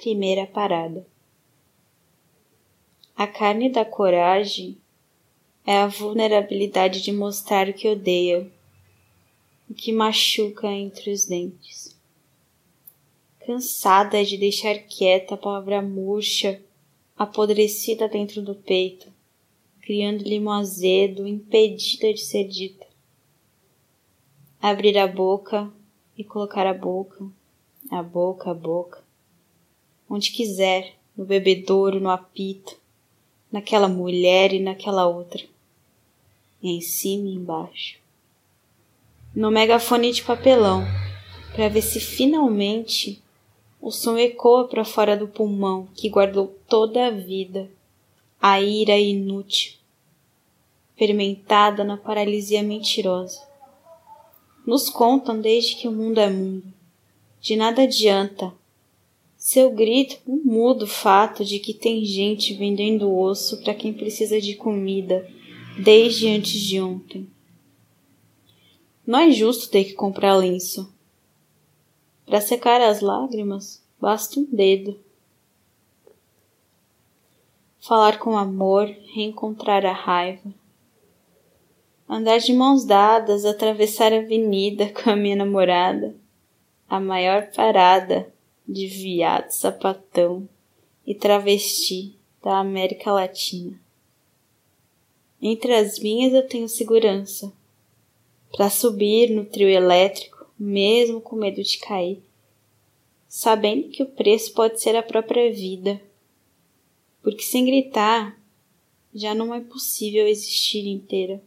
Primeira parada. A carne da coragem é a vulnerabilidade de mostrar o que odeia, o que machuca entre os dentes. Cansada de deixar quieta a palavra murcha, apodrecida dentro do peito, criando limo azedo, impedida de ser dita. Abrir a boca e colocar a boca, a boca, a boca, onde quiser, no bebedouro, no apito, naquela mulher e naquela outra, em cima e embaixo. No megafone de papelão, para ver se finalmente o som ecoa para fora do pulmão que guardou toda a vida, a ira inútil, fermentada na paralisia mentirosa. Nos contam desde que o mundo é mundo. De nada adianta seu grito muda o fato de que tem gente vendendo osso para quem precisa de comida desde antes de ontem. Não é justo ter que comprar lenço. Para secar as lágrimas, basta um dedo. Falar com amor, reencontrar a raiva. Andar de mãos dadas, atravessar a avenida com a minha namorada. A maior parada de viado, sapatão e travesti da América Latina. Entre as minhas eu tenho segurança para subir no trio elétrico, mesmo com medo de cair, sabendo que o preço pode ser a própria vida, porque sem gritar já não é possível existir inteira.